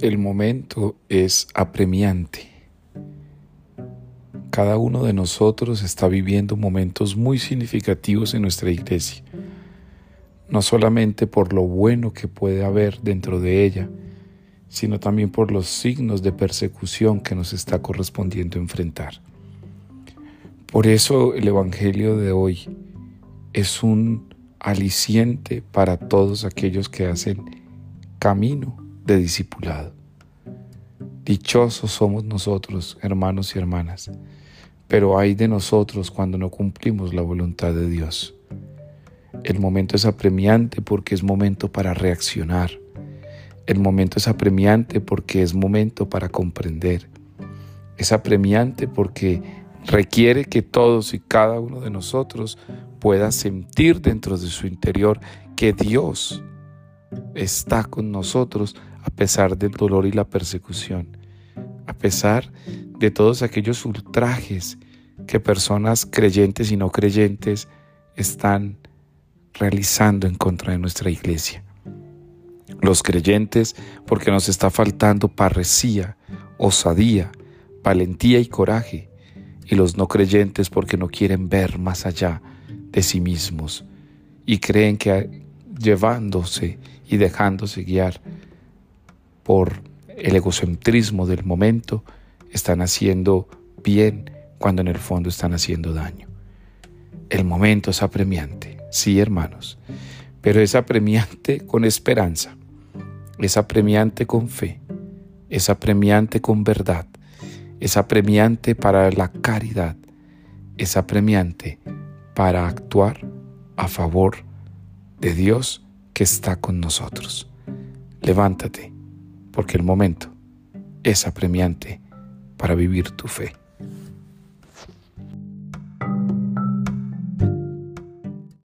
El momento es apremiante. Cada uno de nosotros está viviendo momentos muy significativos en nuestra iglesia, no solamente por lo bueno que puede haber dentro de ella, sino también por los signos de persecución que nos está correspondiendo enfrentar. Por eso el Evangelio de hoy es un aliciente para todos aquellos que hacen camino de discipulado. Dichosos somos nosotros, hermanos y hermanas, pero hay de nosotros cuando no cumplimos la voluntad de Dios. El momento es apremiante porque es momento para reaccionar. El momento es apremiante porque es momento para comprender. Es apremiante porque requiere que todos y cada uno de nosotros pueda sentir dentro de su interior que Dios está con nosotros pesar del dolor y la persecución, a pesar de todos aquellos ultrajes que personas creyentes y no creyentes están realizando en contra de nuestra iglesia. Los creyentes porque nos está faltando parresía, osadía, valentía y coraje, y los no creyentes porque no quieren ver más allá de sí mismos y creen que llevándose y dejándose guiar por el egocentrismo del momento, están haciendo bien cuando en el fondo están haciendo daño. El momento es apremiante, sí hermanos, pero es apremiante con esperanza, es apremiante con fe, es apremiante con verdad, es apremiante para la caridad, es apremiante para actuar a favor de Dios que está con nosotros. Levántate, porque el momento es apremiante para vivir tu fe.